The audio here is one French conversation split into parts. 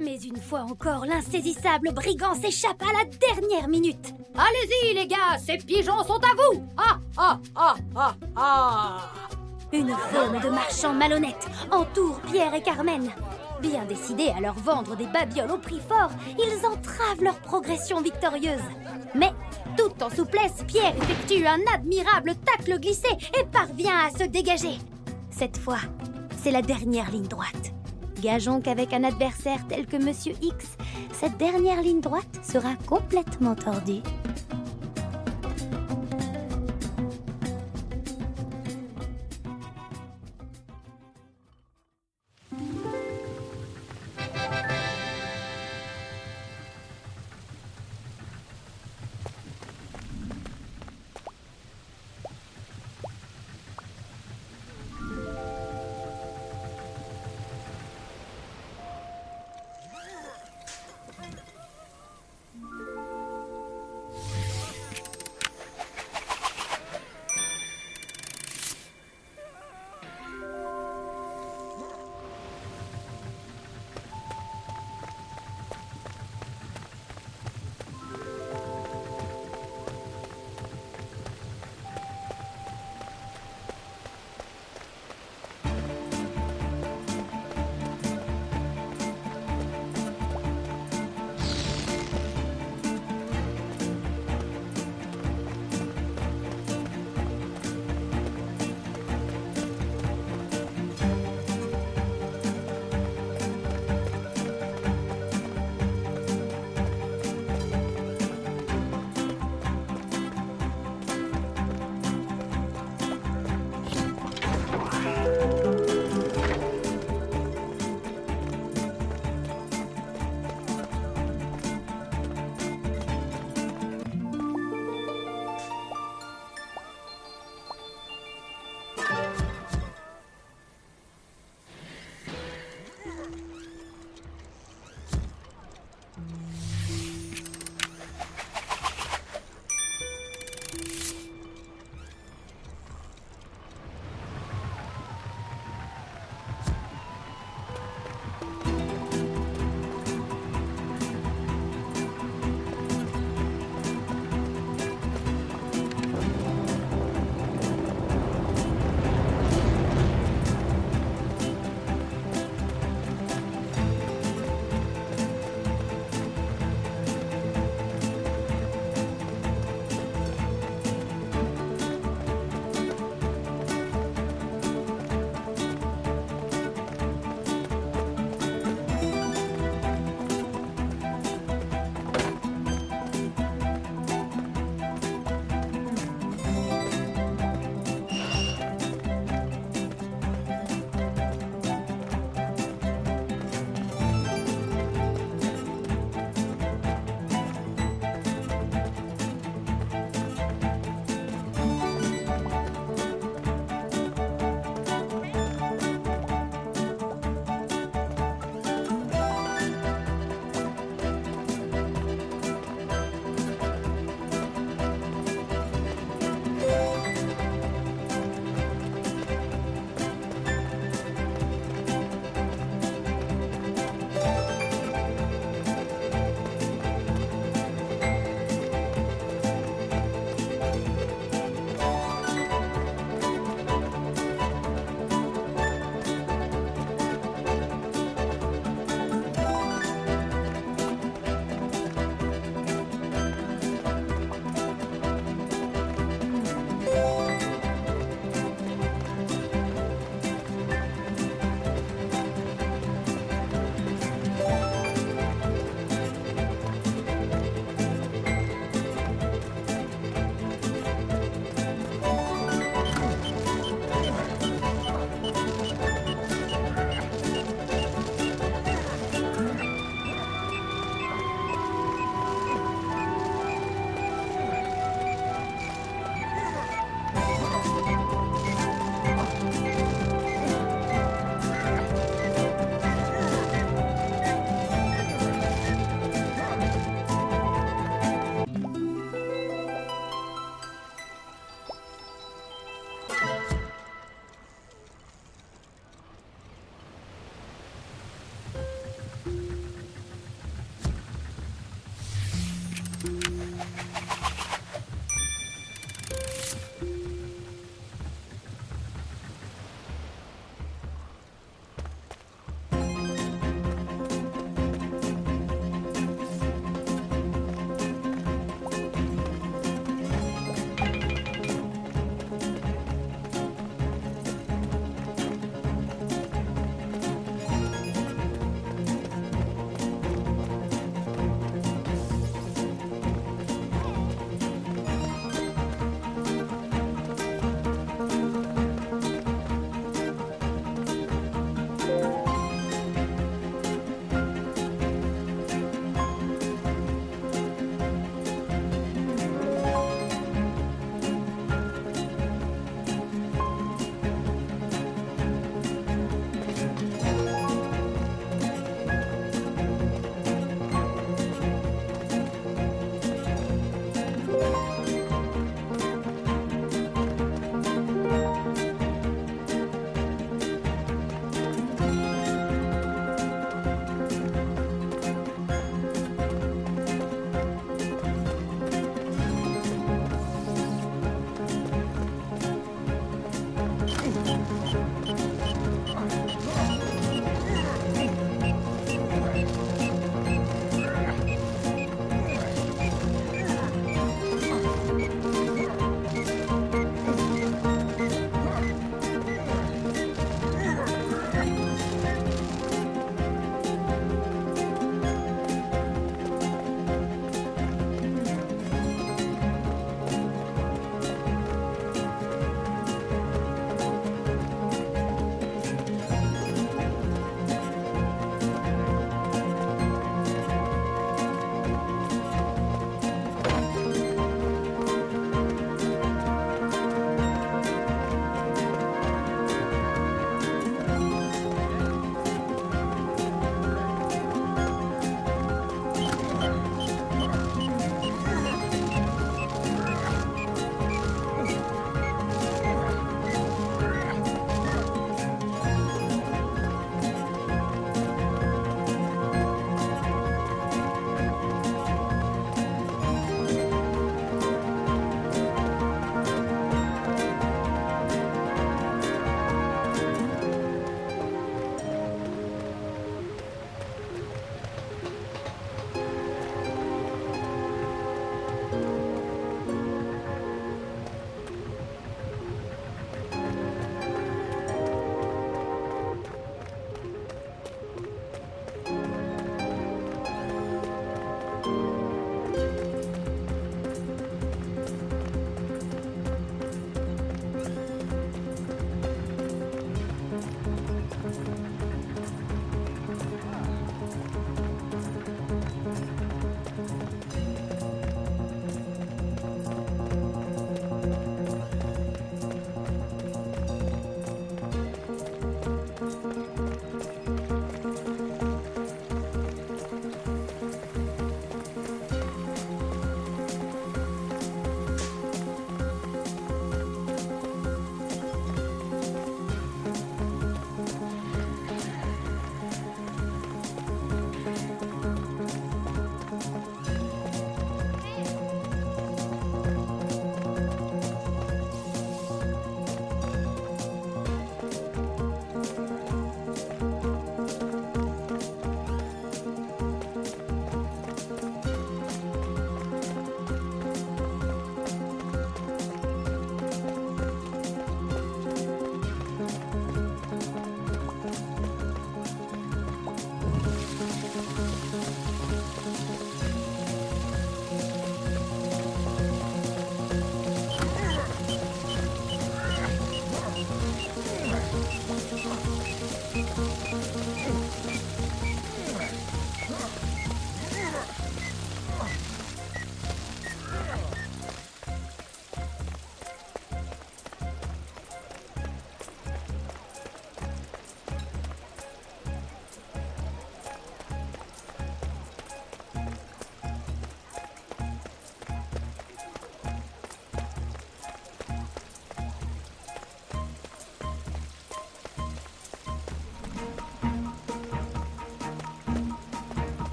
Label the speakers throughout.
Speaker 1: Mais une fois encore, l'insaisissable brigand s'échappe à la dernière minute.
Speaker 2: Allez-y, les gars, ces pigeons sont à vous Ah, ah, ah, ah, ah
Speaker 1: Une faune de marchands malhonnêtes entoure Pierre et Carmen. Bien décidés à leur vendre des babioles au prix fort, ils entravent leur progression victorieuse. Mais, tout en souplesse, Pierre effectue un admirable tacle glissé et parvient à se dégager. Cette fois, c'est la dernière ligne droite. Gageons qu'avec un adversaire tel que Monsieur X, cette dernière ligne droite sera complètement tordue.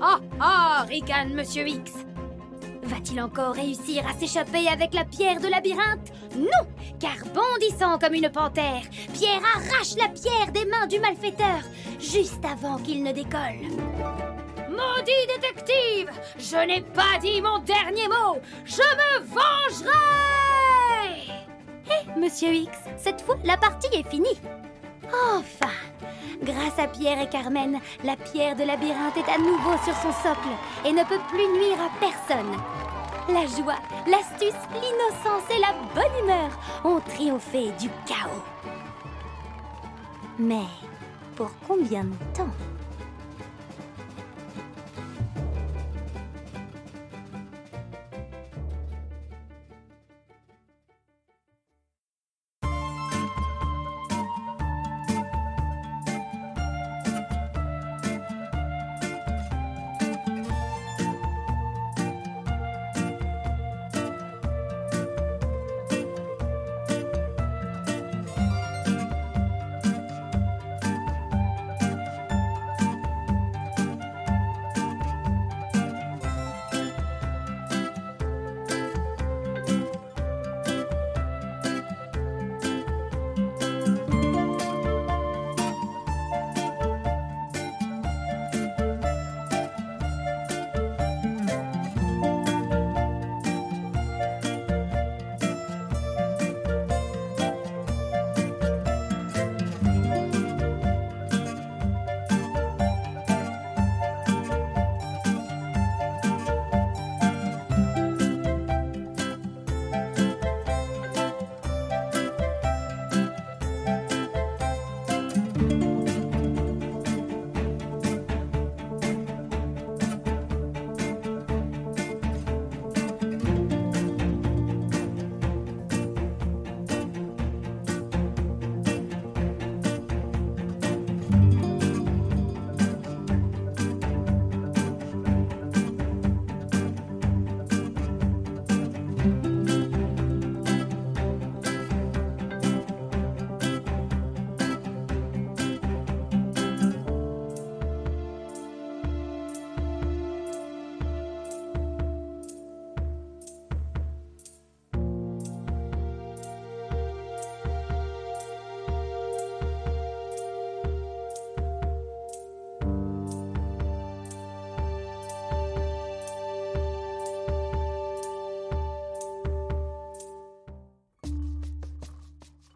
Speaker 1: Oh
Speaker 2: ah ricane Monsieur X.
Speaker 1: Va-t-il encore réussir à s'échapper avec la pierre de labyrinthe? Non Car bondissant comme une panthère, Pierre arrache la pierre des mains du malfaiteur, juste avant qu'il ne décolle.
Speaker 2: Maudit détective Je n'ai pas dit mon dernier mot Je me vengerai
Speaker 1: Hé, Monsieur X, cette fois, la partie est finie. Enfin Grâce à Pierre et Carmen, la pierre de labyrinthe est à nouveau sur son socle et ne peut plus nuire à personne. La joie, l'astuce, l'innocence et la bonne humeur ont triomphé du chaos. Mais pour combien de temps?